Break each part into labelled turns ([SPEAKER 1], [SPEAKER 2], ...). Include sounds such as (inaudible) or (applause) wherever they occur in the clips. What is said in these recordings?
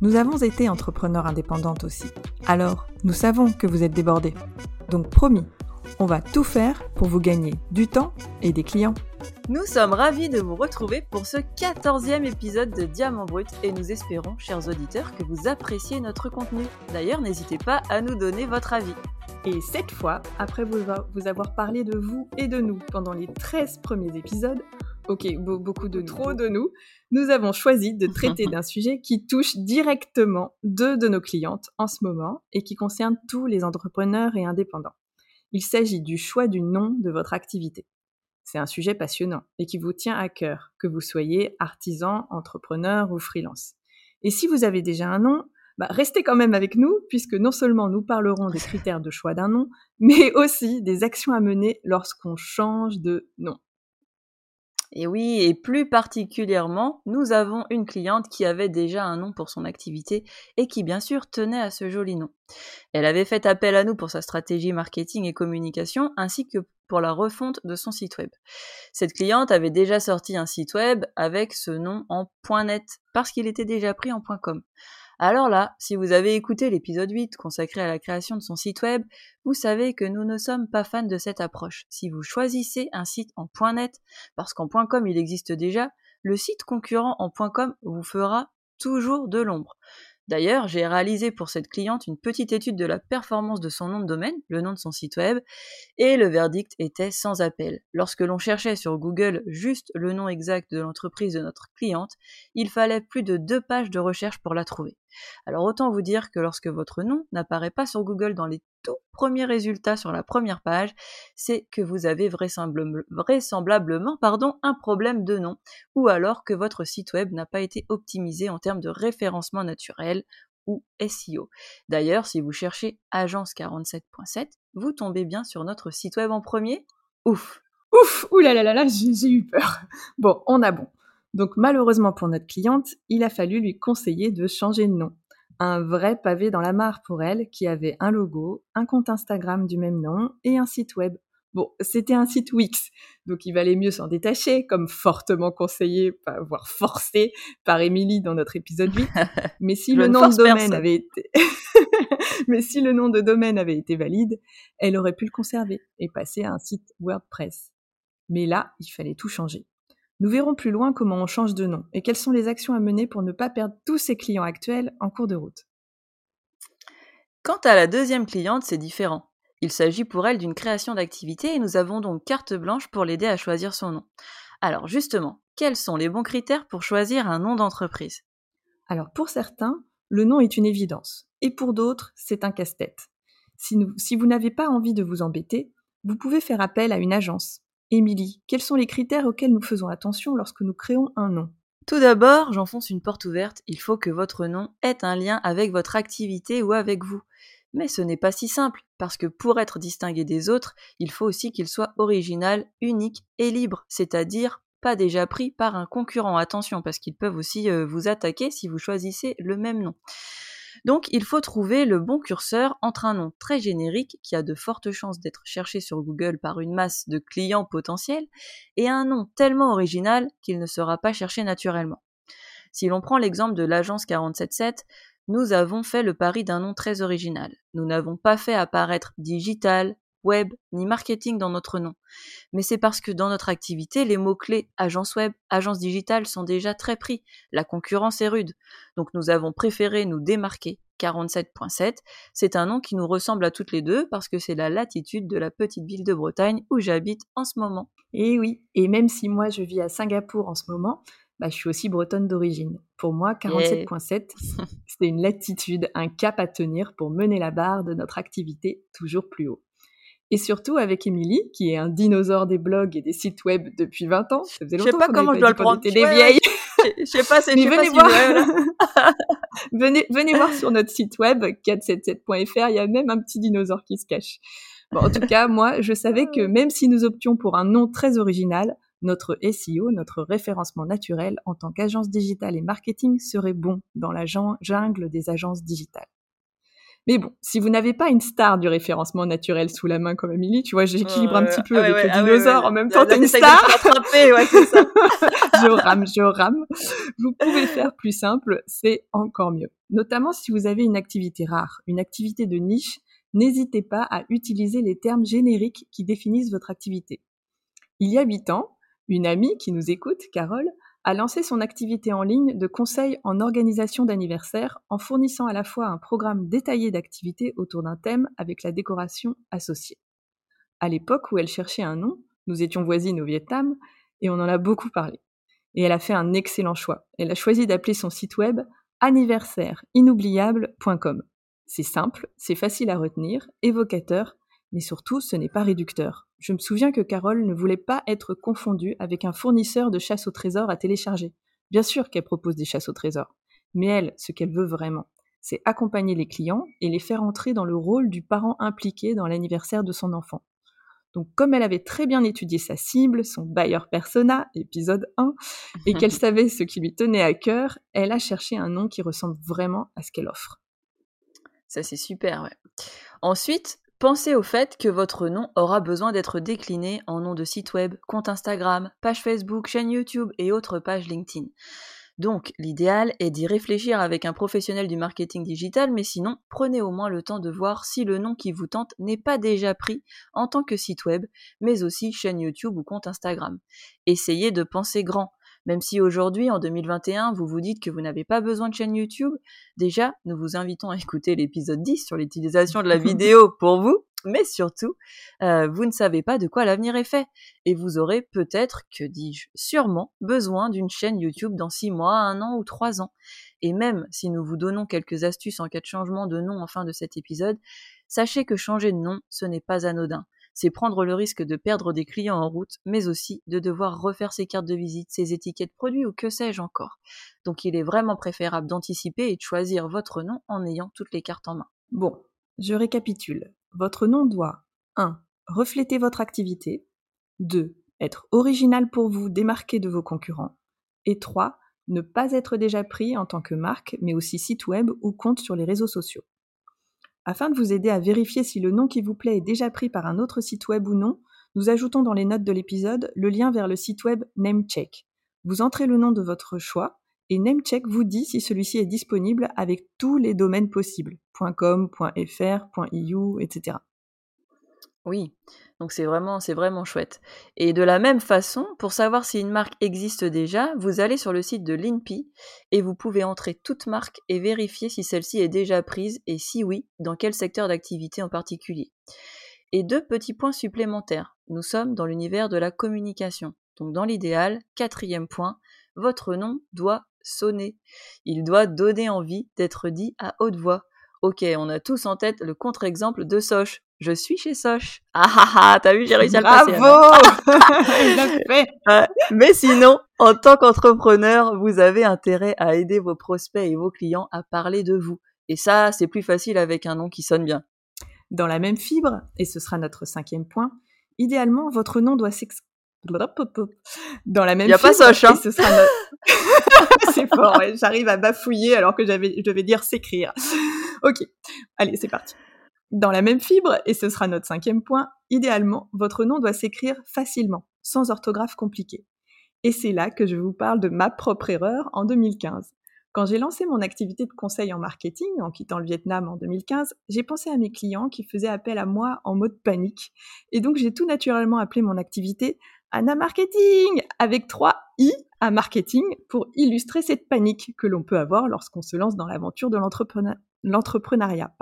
[SPEAKER 1] Nous avons été entrepreneurs indépendantes aussi. Alors, nous savons que vous êtes débordés. Donc promis, on va tout faire pour vous gagner du temps et des clients.
[SPEAKER 2] Nous sommes ravis de vous retrouver pour ce 14e épisode de Diamant Brut et nous espérons, chers auditeurs, que vous appréciez notre contenu. D'ailleurs, n'hésitez pas à nous donner votre avis.
[SPEAKER 1] Et cette fois, après vous avoir parlé de vous et de nous pendant les 13 premiers épisodes, ok, beaucoup de trop de nous, nous avons choisi de traiter d'un (laughs) sujet qui touche directement deux de nos clientes en ce moment et qui concerne tous les entrepreneurs et indépendants. Il s'agit du choix du nom de votre activité. C'est un sujet passionnant et qui vous tient à cœur, que vous soyez artisan, entrepreneur ou freelance. Et si vous avez déjà un nom, bah, restez quand même avec nous, puisque non seulement nous parlerons des (laughs) critères de choix d'un nom, mais aussi des actions à mener lorsqu'on change de nom.
[SPEAKER 2] Et oui, et plus particulièrement, nous avons une cliente qui avait déjà un nom pour son activité et qui bien sûr tenait à ce joli nom. Elle avait fait appel à nous pour sa stratégie marketing et communication ainsi que pour la refonte de son site web. Cette cliente avait déjà sorti un site web avec ce nom en .net parce qu'il était déjà pris en .com. Alors là, si vous avez écouté l'épisode 8 consacré à la création de son site web, vous savez que nous ne sommes pas fans de cette approche. Si vous choisissez un site en .net, parce qu'en .com il existe déjà, le site concurrent en .com vous fera toujours de l'ombre. D'ailleurs, j'ai réalisé pour cette cliente une petite étude de la performance de son nom de domaine, le nom de son site web, et le verdict était sans appel. Lorsque l'on cherchait sur Google juste le nom exact de l'entreprise de notre cliente, il fallait plus de deux pages de recherche pour la trouver. Alors autant vous dire que lorsque votre nom n'apparaît pas sur Google dans les tout premiers résultats sur la première page, c'est que vous avez vraisemblablement pardon, un problème de nom, ou alors que votre site web n'a pas été optimisé en termes de référencement naturel ou SEO. D'ailleurs, si vous cherchez agence47.7, vous tombez bien sur notre site web en premier. Ouf
[SPEAKER 1] Ouf Ouh là là là là, j'ai eu peur. Bon, on a bon. Donc malheureusement pour notre cliente, il a fallu lui conseiller de changer de nom. Un vrai pavé dans la mare pour elle qui avait un logo, un compte Instagram du même nom et un site web. Bon, c'était un site Wix, donc il valait mieux s'en détacher, comme fortement conseillé, voire forcé par Émilie dans notre épisode 8. (laughs) Mais si le nom de domaine avait été, (laughs) mais si le nom de domaine avait été valide, elle aurait pu le conserver et passer à un site WordPress. Mais là, il fallait tout changer. Nous verrons plus loin comment on change de nom et quelles sont les actions à mener pour ne pas perdre tous ses clients actuels en cours de route.
[SPEAKER 2] Quant à la deuxième cliente, c'est différent. Il s'agit pour elle d'une création d'activité et nous avons donc carte blanche pour l'aider à choisir son nom. Alors justement, quels sont les bons critères pour choisir un nom d'entreprise?
[SPEAKER 1] Alors pour certains, le nom est une évidence et pour d'autres, c'est un casse-tête. Si, si vous n'avez pas envie de vous embêter, vous pouvez faire appel à une agence Émilie, quels sont les critères auxquels nous faisons attention lorsque nous créons un nom?
[SPEAKER 2] Tout d'abord, j'enfonce une porte ouverte, il faut que votre nom ait un lien avec votre activité ou avec vous. Mais ce n'est pas si simple, parce que pour être distingué des autres, il faut aussi qu'il soit original, unique et libre, c'est-à-dire pas déjà pris par un concurrent. Attention, parce qu'ils peuvent aussi euh, vous attaquer si vous choisissez le même nom. Donc il faut trouver le bon curseur entre un nom très générique qui a de fortes chances d'être cherché sur Google par une masse de clients potentiels et un nom tellement original qu'il ne sera pas cherché naturellement. Si l'on prend l'exemple de l'agence 477, nous avons fait le pari d'un nom très original. Nous n'avons pas fait apparaître digital, web ni marketing dans notre nom. Mais c'est parce que dans notre activité, les mots-clés agence web, agence digitale sont déjà très pris. La concurrence est rude. Donc nous avons préféré nous démarquer. 47.7, c'est un nom qui nous ressemble à toutes les deux parce que c'est la latitude de la petite ville de Bretagne où j'habite en ce moment.
[SPEAKER 1] Et oui, et même si moi je vis à Singapour en ce moment, bah, je suis aussi bretonne d'origine. Pour moi, 47.7, c'est une latitude, un cap à tenir pour mener la barre de notre activité toujours plus haut. Et surtout avec Émilie, qui est un dinosaure des blogs et des sites web depuis 20 ans.
[SPEAKER 2] Ça faisait longtemps je sais pas comment je dois le prendre.
[SPEAKER 1] Les vieilles. (laughs)
[SPEAKER 2] Je sais pas, c'est
[SPEAKER 1] venez voir. (laughs) (laughs) venez, venez voir sur notre site web 477.fr, il y a même un petit dinosaure qui se cache. Bon, en tout cas, moi, je savais que même si nous options pour un nom très original, notre SEO, notre référencement naturel en tant qu'agence digitale et marketing serait bon dans la jungle des agences digitales. Mais bon, si vous n'avez pas une star du référencement naturel sous la main comme Amélie, tu vois, j'équilibre un petit peu avec le ah dinosaure en même temps, t'es une star.
[SPEAKER 2] ouais, ça. (laughs)
[SPEAKER 1] je rame, je rame. Vous pouvez faire plus simple, c'est encore mieux. Notamment si vous avez une activité rare, une activité de niche, n'hésitez pas à utiliser les termes génériques qui définissent votre activité. Il y a huit ans, une amie qui nous écoute, Carole, a lancé son activité en ligne de conseil en organisation d'anniversaire en fournissant à la fois un programme détaillé d'activités autour d'un thème avec la décoration associée. À l'époque où elle cherchait un nom, nous étions voisines au Vietnam et on en a beaucoup parlé. Et elle a fait un excellent choix. Elle a choisi d'appeler son site web anniversaireInoubliable.com. C'est simple, c'est facile à retenir, évocateur, mais surtout ce n'est pas réducteur. Je me souviens que Carole ne voulait pas être confondue avec un fournisseur de chasse au trésor à télécharger. Bien sûr qu'elle propose des chasses au trésor, mais elle, ce qu'elle veut vraiment, c'est accompagner les clients et les faire entrer dans le rôle du parent impliqué dans l'anniversaire de son enfant. Donc comme elle avait très bien étudié sa cible, son buyer persona, épisode 1, et qu'elle (laughs) savait ce qui lui tenait à cœur, elle a cherché un nom qui ressemble vraiment à ce qu'elle offre.
[SPEAKER 2] Ça c'est super, ouais. Ensuite, Pensez au fait que votre nom aura besoin d'être décliné en nom de site web, compte Instagram, page Facebook, chaîne YouTube et autres pages LinkedIn. Donc, l'idéal est d'y réfléchir avec un professionnel du marketing digital, mais sinon, prenez au moins le temps de voir si le nom qui vous tente n'est pas déjà pris en tant que site web, mais aussi chaîne YouTube ou compte Instagram. Essayez de penser grand. Même si aujourd'hui, en 2021, vous vous dites que vous n'avez pas besoin de chaîne YouTube, déjà, nous vous invitons à écouter l'épisode 10 sur l'utilisation de la (laughs) vidéo pour vous, mais surtout, euh, vous ne savez pas de quoi l'avenir est fait. Et vous aurez peut-être, que dis-je, sûrement besoin d'une chaîne YouTube dans 6 mois, 1 an ou 3 ans. Et même si nous vous donnons quelques astuces en cas de changement de nom en fin de cet épisode, sachez que changer de nom, ce n'est pas anodin c'est prendre le risque de perdre des clients en route, mais aussi de devoir refaire ses cartes de visite, ses étiquettes produits ou que sais-je encore. Donc il est vraiment préférable d'anticiper et de choisir votre nom en ayant toutes les cartes en main.
[SPEAKER 1] Bon, je récapitule. Votre nom doit 1. refléter votre activité, 2. être original pour vous, démarquer de vos concurrents, et 3. ne pas être déjà pris en tant que marque, mais aussi site web ou compte sur les réseaux sociaux. Afin de vous aider à vérifier si le nom qui vous plaît est déjà pris par un autre site web ou non, nous ajoutons dans les notes de l'épisode le lien vers le site web Namecheck. Vous entrez le nom de votre choix et Namecheck vous dit si celui-ci est disponible avec tous les domaines possibles .com, .fr, .eu, etc.
[SPEAKER 2] Oui, donc c'est vraiment, chouette. Et de la même façon, pour savoir si une marque existe déjà, vous allez sur le site de l'INPI et vous pouvez entrer toute marque et vérifier si celle-ci est déjà prise et si oui, dans quel secteur d'activité en particulier. Et deux petits points supplémentaires. Nous sommes dans l'univers de la communication. Donc dans l'idéal, quatrième point, votre nom doit sonner. Il doit donner envie d'être dit à haute voix. Ok, on a tous en tête le contre-exemple de Soch. Je suis chez Soch. (laughs) Ah ah ah, t'as vu, j'ai réussi à le passer.
[SPEAKER 1] Bravo (laughs) (laughs)
[SPEAKER 2] Mais sinon, en tant qu'entrepreneur, vous avez intérêt à aider vos prospects et vos clients à parler de vous. Et ça, c'est plus facile avec un nom qui sonne bien.
[SPEAKER 1] Dans la même fibre, et ce sera notre cinquième point, idéalement, votre nom doit s'exprimer dans la même
[SPEAKER 2] Il n'y a pas Soch, hein.
[SPEAKER 1] ce sera c'est fort, j'arrive à bafouiller alors que j'avais, je devais dire s'écrire. Ok, allez, c'est parti. Dans la même fibre, et ce sera notre cinquième point, idéalement, votre nom doit s'écrire facilement, sans orthographe compliquée. Et c'est là que je vous parle de ma propre erreur en 2015. Quand j'ai lancé mon activité de conseil en marketing en quittant le Vietnam en 2015, j'ai pensé à mes clients qui faisaient appel à moi en mode panique. Et donc j'ai tout naturellement appelé mon activité Anna Marketing avec trois I à marketing pour illustrer cette panique que l'on peut avoir lorsqu'on se lance dans l'aventure de l'entrepreneuriat.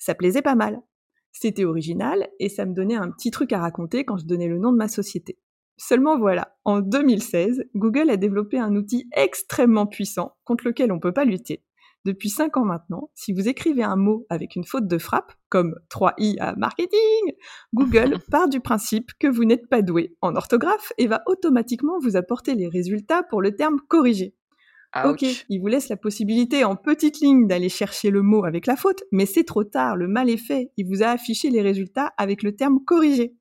[SPEAKER 1] Ça plaisait pas mal. C'était original et ça me donnait un petit truc à raconter quand je donnais le nom de ma société. Seulement voilà, en 2016, Google a développé un outil extrêmement puissant contre lequel on ne peut pas lutter. Depuis 5 ans maintenant, si vous écrivez un mot avec une faute de frappe, comme 3i à marketing, Google (laughs) part du principe que vous n'êtes pas doué en orthographe et va automatiquement vous apporter les résultats pour le terme corrigé. Ok, il vous laisse la possibilité en petite ligne d'aller chercher le mot avec la faute, mais c'est trop tard, le mal est fait. Il vous a affiché les résultats avec le terme corrigé.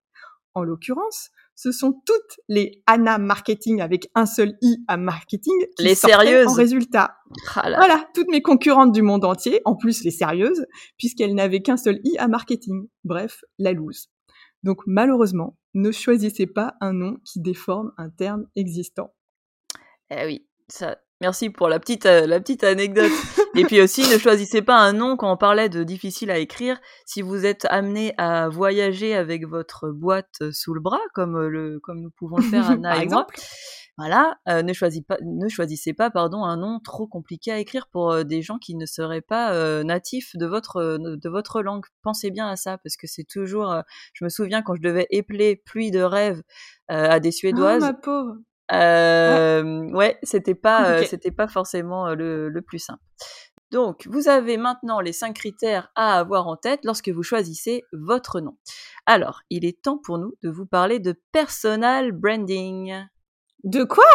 [SPEAKER 1] En l'occurrence, ce sont toutes les Anna marketing avec un seul i à marketing
[SPEAKER 2] qui les sérieuses
[SPEAKER 1] en résultat. Ah voilà, toutes mes concurrentes du monde entier, en plus les sérieuses, puisqu'elles n'avaient qu'un seul i à marketing. Bref, la loose. Donc malheureusement, ne choisissez pas un nom qui déforme un terme existant.
[SPEAKER 2] Eh oui, ça, Merci pour la petite, euh, la petite anecdote. (laughs) Et puis aussi, ne choisissez pas un nom quand on parlait de difficile à écrire. Si vous êtes amené à voyager avec votre boîte euh, sous le bras, comme, euh, le, comme nous pouvons le faire (laughs) Anna Par exemple. voilà, ne, choisissez pas, ne choisissez pas pardon, un nom trop compliqué à écrire pour des gens qui ne seraient pas natifs de votre, de votre langue. Pensez bien à ça, parce que c'est toujours... je me souviens quand je devais épeler pluie de rêve à des Suédoises.
[SPEAKER 1] Oh, ma pauvre
[SPEAKER 2] euh, ouais, c'était pas, euh, c'était pas forcément euh, le, le, plus simple. Donc, vous avez maintenant les cinq critères à avoir en tête lorsque vous choisissez votre nom. Alors, il est temps pour nous de vous parler de personal branding.
[SPEAKER 1] De quoi?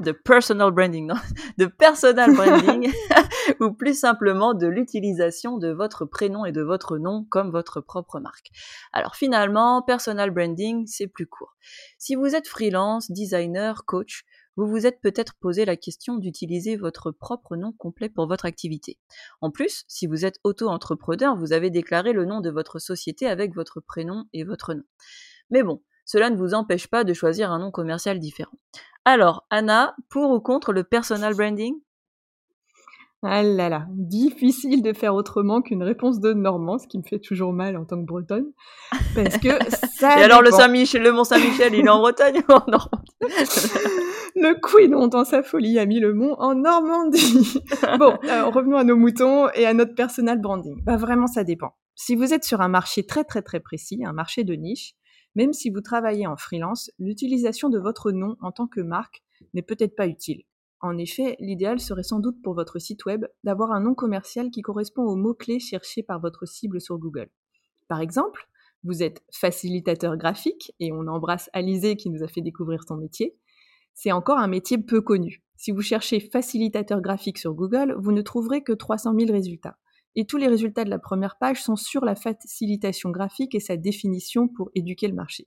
[SPEAKER 2] De personal branding, non, (laughs) de personal branding, (laughs) (laughs) ou plus simplement de l'utilisation de votre prénom et de votre nom comme votre propre marque. Alors finalement, personal branding, c'est plus court. Si vous êtes freelance, designer, coach, vous vous êtes peut-être posé la question d'utiliser votre propre nom complet pour votre activité. En plus, si vous êtes auto-entrepreneur, vous avez déclaré le nom de votre société avec votre prénom et votre nom. Mais bon, cela ne vous empêche pas de choisir un nom commercial différent. Alors, Anna, pour ou contre le personal branding?
[SPEAKER 1] Ah là là, difficile de faire autrement qu'une réponse de Normand, ce qui me fait toujours mal en tant que Bretonne, parce que (laughs) ça.
[SPEAKER 2] Et alors le Saint-Michel, le Mont Saint-Michel, il est en Bretagne ou en Normandie? (laughs)
[SPEAKER 1] Le Queen, dans sa folie, a mis le mont en Normandie. (laughs) bon, alors, revenons à nos moutons et à notre personal branding. Bah vraiment, ça dépend. Si vous êtes sur un marché très très très précis, un marché de niche, même si vous travaillez en freelance, l'utilisation de votre nom en tant que marque n'est peut-être pas utile. En effet, l'idéal serait sans doute pour votre site web d'avoir un nom commercial qui correspond aux mots-clés cherchés par votre cible sur Google. Par exemple, vous êtes facilitateur graphique, et on embrasse Alizé qui nous a fait découvrir son métier. C'est encore un métier peu connu. Si vous cherchez facilitateur graphique sur Google, vous ne trouverez que 300 000 résultats et tous les résultats de la première page sont sur la facilitation graphique et sa définition pour éduquer le marché.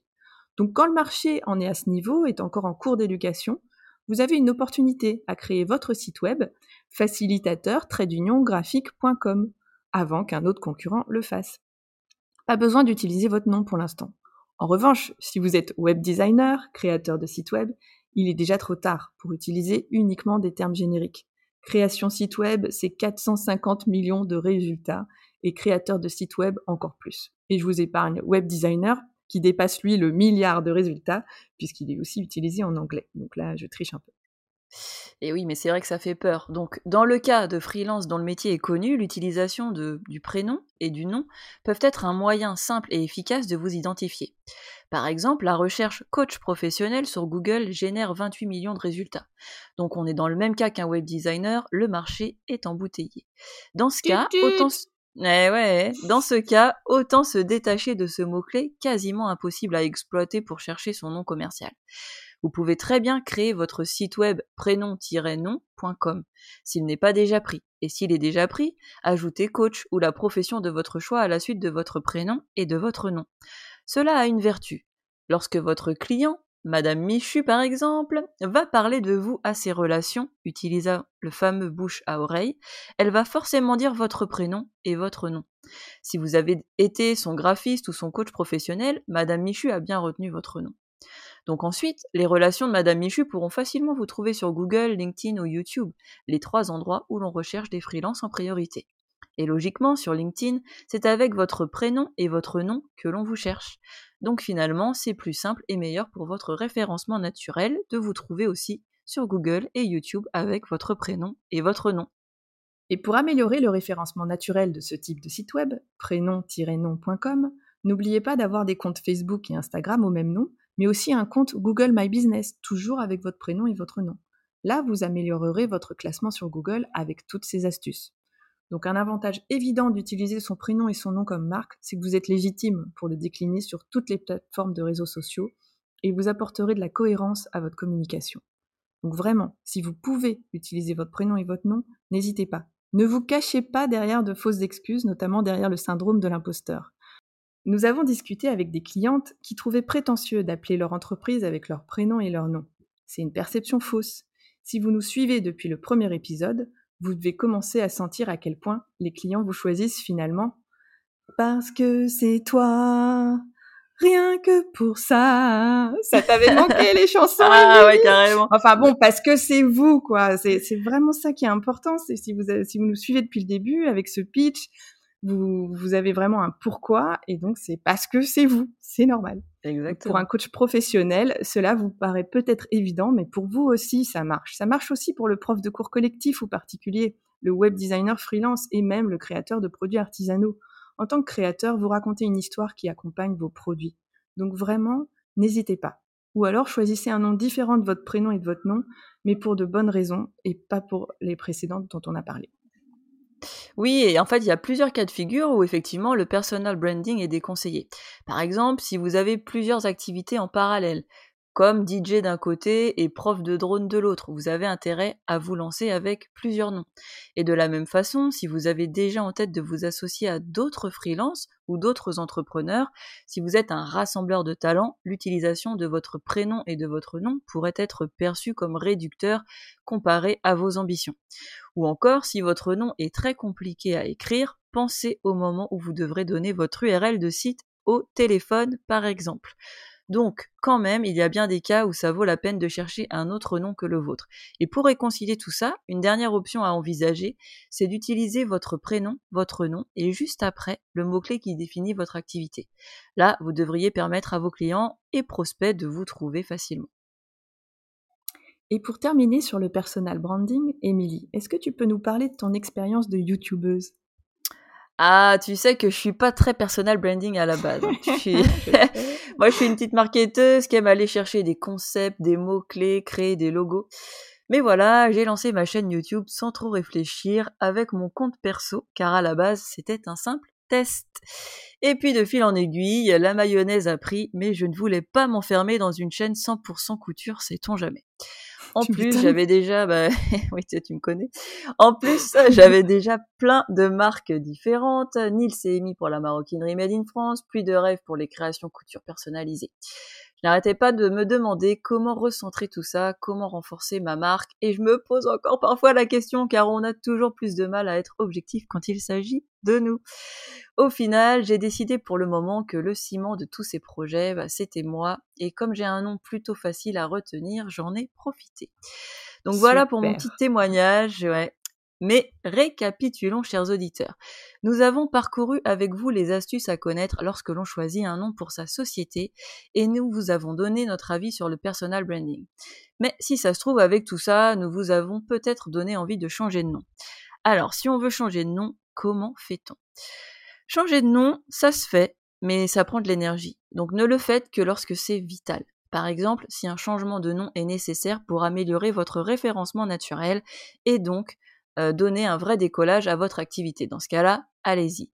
[SPEAKER 1] Donc quand le marché en est à ce niveau, est encore en cours d'éducation, vous avez une opportunité à créer votre site web facilitateur graphique.com avant qu'un autre concurrent le fasse. Pas besoin d'utiliser votre nom pour l'instant. En revanche, si vous êtes web designer, créateur de site web, il est déjà trop tard pour utiliser uniquement des termes génériques. Création site web, c'est 450 millions de résultats et créateur de site web encore plus. Et je vous épargne web designer qui dépasse lui le milliard de résultats puisqu'il est aussi utilisé en anglais. Donc là, je triche un peu.
[SPEAKER 2] Et oui, mais c'est vrai que ça fait peur. Donc, dans le cas de freelance dont le métier est connu, l'utilisation du prénom et du nom peuvent être un moyen simple et efficace de vous identifier. Par exemple, la recherche coach professionnel sur Google génère 28 millions de résultats. Donc on est dans le même cas qu'un web designer, le marché est embouteillé. Dans ce cas, autant eh ouais, dans ce cas, autant se détacher de ce mot-clé quasiment impossible à exploiter pour chercher son nom commercial. Vous pouvez très bien créer votre site web prénom-nom.com s'il n'est pas déjà pris. Et s'il est déjà pris, ajoutez coach ou la profession de votre choix à la suite de votre prénom et de votre nom. Cela a une vertu. Lorsque votre client, Madame Michu par exemple, va parler de vous à ses relations, utilisant le fameux bouche à oreille, elle va forcément dire votre prénom et votre nom. Si vous avez été son graphiste ou son coach professionnel, Madame Michu a bien retenu votre nom. Donc ensuite, les relations de Madame Michu pourront facilement vous trouver sur Google, LinkedIn ou YouTube, les trois endroits où l'on recherche des freelances en priorité. Et logiquement, sur LinkedIn, c'est avec votre prénom et votre nom que l'on vous cherche. Donc finalement, c'est plus simple et meilleur pour votre référencement naturel de vous trouver aussi sur Google et YouTube avec votre prénom et votre nom.
[SPEAKER 1] Et pour améliorer le référencement naturel de ce type de site web, prénom-nom.com, n'oubliez pas d'avoir des comptes Facebook et Instagram au même nom, mais aussi un compte Google My Business, toujours avec votre prénom et votre nom. Là, vous améliorerez votre classement sur Google avec toutes ces astuces. Donc un avantage évident d'utiliser son prénom et son nom comme marque, c'est que vous êtes légitime pour le décliner sur toutes les plateformes de réseaux sociaux et vous apporterez de la cohérence à votre communication. Donc vraiment, si vous pouvez utiliser votre prénom et votre nom, n'hésitez pas. Ne vous cachez pas derrière de fausses excuses, notamment derrière le syndrome de l'imposteur. Nous avons discuté avec des clientes qui trouvaient prétentieux d'appeler leur entreprise avec leur prénom et leur nom. C'est une perception fausse. Si vous nous suivez depuis le premier épisode, vous devez commencer à sentir à quel point les clients vous choisissent finalement parce que c'est toi, rien que pour ça. Ça t'avait manqué les (laughs) chansons.
[SPEAKER 2] ah ouais, carrément.
[SPEAKER 1] Enfin bon, parce que c'est vous, quoi. C'est vraiment ça qui est important. C'est si vous, si vous nous suivez depuis le début avec ce pitch, vous, vous avez vraiment un pourquoi et donc c'est parce que c'est vous. C'est normal.
[SPEAKER 2] Exactement.
[SPEAKER 1] Pour un coach professionnel, cela vous paraît peut-être évident, mais pour vous aussi, ça marche. Ça marche aussi pour le prof de cours collectif ou particulier, le web designer freelance et même le créateur de produits artisanaux. En tant que créateur, vous racontez une histoire qui accompagne vos produits. Donc vraiment, n'hésitez pas. Ou alors choisissez un nom différent de votre prénom et de votre nom, mais pour de bonnes raisons et pas pour les précédentes dont on a parlé.
[SPEAKER 2] Oui, et en fait, il y a plusieurs cas de figure où effectivement le personal branding est déconseillé. Par exemple, si vous avez plusieurs activités en parallèle, comme DJ d'un côté et prof de drone de l'autre. Vous avez intérêt à vous lancer avec plusieurs noms. Et de la même façon, si vous avez déjà en tête de vous associer à d'autres freelances ou d'autres entrepreneurs, si vous êtes un rassembleur de talents, l'utilisation de votre prénom et de votre nom pourrait être perçue comme réducteur comparé à vos ambitions. Ou encore, si votre nom est très compliqué à écrire, pensez au moment où vous devrez donner votre URL de site au téléphone, par exemple. Donc, quand même, il y a bien des cas où ça vaut la peine de chercher un autre nom que le vôtre. Et pour réconcilier tout ça, une dernière option à envisager, c'est d'utiliser votre prénom, votre nom, et juste après, le mot-clé qui définit votre activité. Là, vous devriez permettre à vos clients et prospects de vous trouver facilement.
[SPEAKER 1] Et pour terminer sur le personal branding, Émilie, est-ce que tu peux nous parler de ton expérience de youtubeuse?
[SPEAKER 2] Ah, tu sais que je suis pas très personal branding à la base. Hein. (laughs) (laughs) Moi, je suis une petite marketeuse qui aime aller chercher des concepts, des mots-clés, créer des logos. Mais voilà, j'ai lancé ma chaîne YouTube sans trop réfléchir avec mon compte perso, car à la base, c'était un simple test. Et puis de fil en aiguille, la mayonnaise a pris, mais je ne voulais pas m'enfermer dans une chaîne 100% couture, sait-on jamais. En (laughs) plus, j'avais déjà, bah, (laughs) oui, tu, me connais. En plus, j'avais déjà plein de marques différentes. Nils émis pour la maroquinerie Made in France, puis de rêves pour les créations couture personnalisées. Je n'arrêtais pas de me demander comment recentrer tout ça, comment renforcer ma marque, et je me pose encore parfois la question car on a toujours plus de mal à être objectif quand il s'agit de nous. Au final, j'ai décidé pour le moment que le ciment de tous ces projets, bah, c'était moi, et comme j'ai un nom plutôt facile à retenir, j'en ai profité. Donc voilà pour mon petit témoignage. Ouais. Mais récapitulons, chers auditeurs. Nous avons parcouru avec vous les astuces à connaître lorsque l'on choisit un nom pour sa société et nous vous avons donné notre avis sur le personal branding. Mais si ça se trouve, avec tout ça, nous vous avons peut-être donné envie de changer de nom. Alors, si on veut changer de nom, comment fait-on? Changer de nom, ça se fait, mais ça prend de l'énergie. Donc ne le faites que lorsque c'est vital. Par exemple, si un changement de nom est nécessaire pour améliorer votre référencement naturel et donc euh, donner un vrai décollage à votre activité. Dans ce cas-là, allez-y.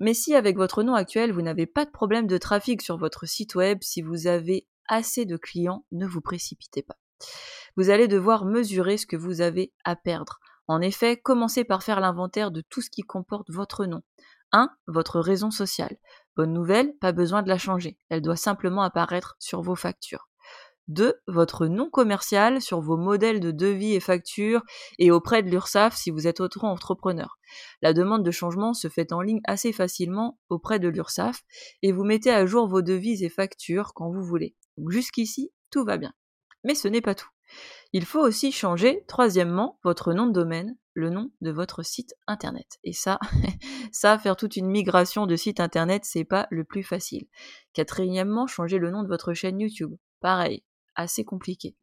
[SPEAKER 2] Mais si avec votre nom actuel, vous n'avez pas de problème de trafic sur votre site web, si vous avez assez de clients, ne vous précipitez pas. Vous allez devoir mesurer ce que vous avez à perdre. En effet, commencez par faire l'inventaire de tout ce qui comporte votre nom. 1. Votre raison sociale. Bonne nouvelle, pas besoin de la changer. Elle doit simplement apparaître sur vos factures. 2. Votre nom commercial sur vos modèles de devis et factures et auprès de l'URSSAF si vous êtes auto-entrepreneur. La demande de changement se fait en ligne assez facilement auprès de l'URSSAF et vous mettez à jour vos devis et factures quand vous voulez. jusqu'ici, tout va bien. Mais ce n'est pas tout. Il faut aussi changer, troisièmement, votre nom de domaine, le nom de votre site internet. Et ça, (laughs) ça, faire toute une migration de site internet, c'est pas le plus facile. Quatrièmement, changer le nom de votre chaîne YouTube. Pareil, assez compliqué.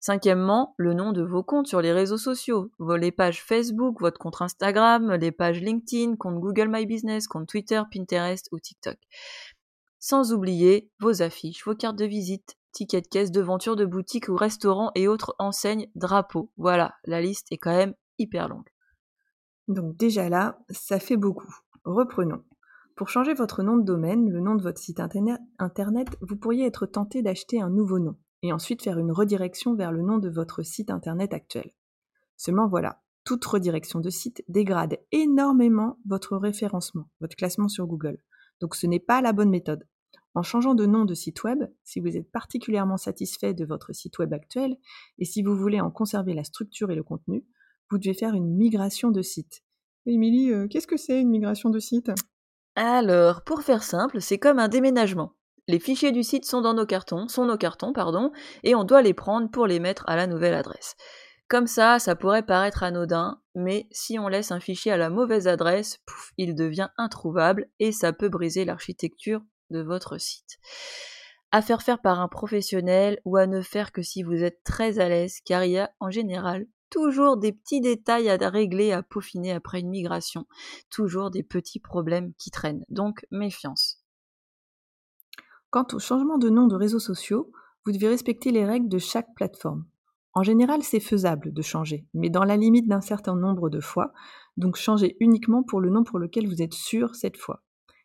[SPEAKER 2] Cinquièmement, le nom de vos comptes sur les réseaux sociaux, les pages Facebook, votre compte Instagram, les pages LinkedIn, compte Google My Business, compte Twitter, Pinterest ou TikTok. Sans oublier vos affiches, vos cartes de visite, tickets de caisse, devantures de boutiques ou restaurants et autres enseignes, drapeaux. Voilà, la liste est quand même hyper longue.
[SPEAKER 1] Donc déjà là, ça fait beaucoup. Reprenons. Pour changer votre nom de domaine, le nom de votre site internet, vous pourriez être tenté d'acheter un nouveau nom. Et ensuite faire une redirection vers le nom de votre site internet actuel. Seulement voilà, toute redirection de site dégrade énormément votre référencement, votre classement sur Google. Donc ce n'est pas la bonne méthode. En changeant de nom de site web, si vous êtes particulièrement satisfait de votre site web actuel et si vous voulez en conserver la structure et le contenu, vous devez faire une migration de site. Émilie, euh, qu'est-ce que c'est une migration de site?
[SPEAKER 2] Alors, pour faire simple, c'est comme un déménagement. Les fichiers du site sont dans nos cartons, sont nos cartons, pardon, et on doit les prendre pour les mettre à la nouvelle adresse. Comme ça, ça pourrait paraître anodin, mais si on laisse un fichier à la mauvaise adresse, pouf, il devient introuvable et ça peut briser l'architecture de votre site. À faire faire par un professionnel ou à ne faire que si vous êtes très à l'aise, car il y a en général toujours des petits détails à régler, à peaufiner après une migration, toujours des petits problèmes qui traînent. Donc méfiance.
[SPEAKER 1] Quant au changement de nom de réseaux sociaux, vous devez respecter les règles de chaque plateforme. En général, c'est faisable de changer, mais dans la limite d'un certain nombre de fois, donc changez uniquement pour le nom pour lequel vous êtes sûr cette fois.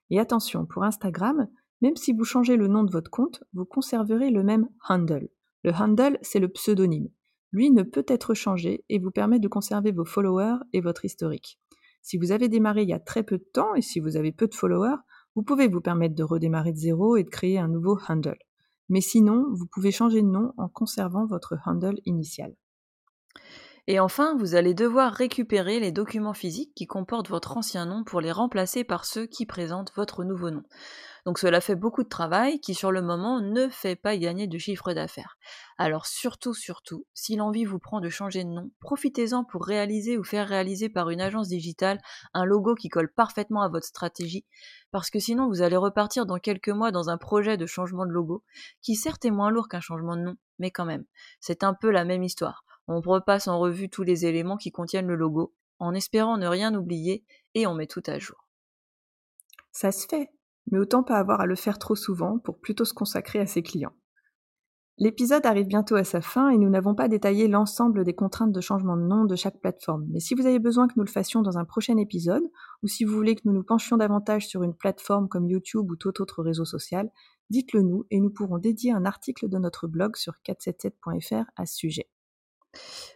[SPEAKER 1] Et attention, pour Instagram, même si vous changez le nom de votre compte, vous conserverez le même handle. Le handle, c'est le pseudonyme. Lui ne peut être changé et vous permet de conserver vos followers et votre historique. Si vous avez démarré il y a très peu de temps et si vous avez peu de followers, vous pouvez vous permettre de redémarrer de zéro et de créer un nouveau handle. Mais sinon, vous pouvez changer de nom en conservant votre handle initial.
[SPEAKER 2] Et enfin, vous allez devoir récupérer les documents physiques qui comportent votre ancien nom pour les remplacer par ceux qui présentent votre nouveau nom. Donc cela fait beaucoup de travail qui sur le moment ne fait pas gagner de chiffre d'affaires. Alors surtout, surtout, si l'envie vous prend de changer de nom, profitez-en pour réaliser ou faire réaliser par une agence digitale un logo qui colle parfaitement à votre stratégie, parce que sinon vous allez repartir dans quelques mois dans un projet de changement de logo, qui certes est moins lourd qu'un changement de nom, mais quand même, c'est un peu la même histoire. On repasse en revue tous les éléments qui contiennent le logo, en espérant ne rien oublier, et on met tout à jour.
[SPEAKER 1] Ça se fait, mais autant pas avoir à le faire trop souvent pour plutôt se consacrer à ses clients. L'épisode arrive bientôt à sa fin et nous n'avons pas détaillé l'ensemble des contraintes de changement de nom de chaque plateforme. Mais si vous avez besoin que nous le fassions dans un prochain épisode, ou si vous voulez que nous nous penchions davantage sur une plateforme comme YouTube ou tout autre réseau social, dites-le nous et nous pourrons dédier un article de notre blog sur 477.fr à ce sujet.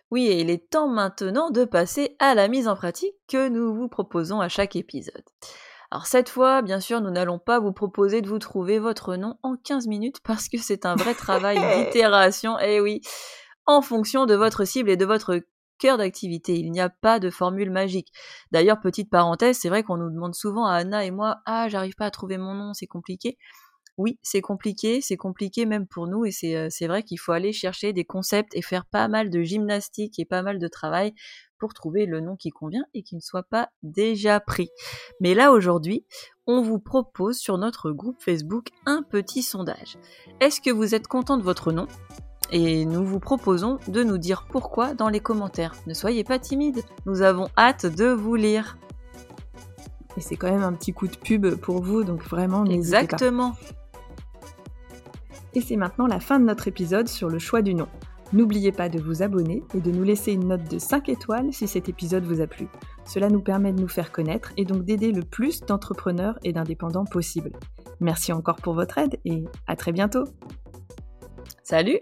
[SPEAKER 2] Oui, et il est temps maintenant de passer à la mise en pratique que nous vous proposons à chaque épisode. Alors cette fois, bien sûr, nous n'allons pas vous proposer de vous trouver votre nom en 15 minutes parce que c'est un vrai travail (laughs) d'itération, et eh oui, en fonction de votre cible et de votre cœur d'activité. Il n'y a pas de formule magique. D'ailleurs, petite parenthèse, c'est vrai qu'on nous demande souvent à Anna et moi, ah, j'arrive pas à trouver mon nom, c'est compliqué oui, c'est compliqué, c'est compliqué même pour nous, et euh, c'est vrai qu'il faut aller chercher des concepts et faire pas mal de gymnastique et pas mal de travail pour trouver le nom qui convient et qui ne soit pas déjà pris. Mais là aujourd'hui, on vous propose sur notre groupe Facebook un petit sondage. Est-ce que vous êtes content de votre nom? Et nous vous proposons de nous dire pourquoi dans les commentaires. Ne soyez pas timide, nous avons hâte de vous lire.
[SPEAKER 1] Et c'est quand même un petit coup de pub pour vous, donc vraiment
[SPEAKER 2] pas.
[SPEAKER 1] Et c'est maintenant la fin de notre épisode sur le choix du nom. N'oubliez pas de vous abonner et de nous laisser une note de 5 étoiles si cet épisode vous a plu. Cela nous permet de nous faire connaître et donc d'aider le plus d'entrepreneurs et d'indépendants possible. Merci encore pour votre aide et à très bientôt.
[SPEAKER 2] Salut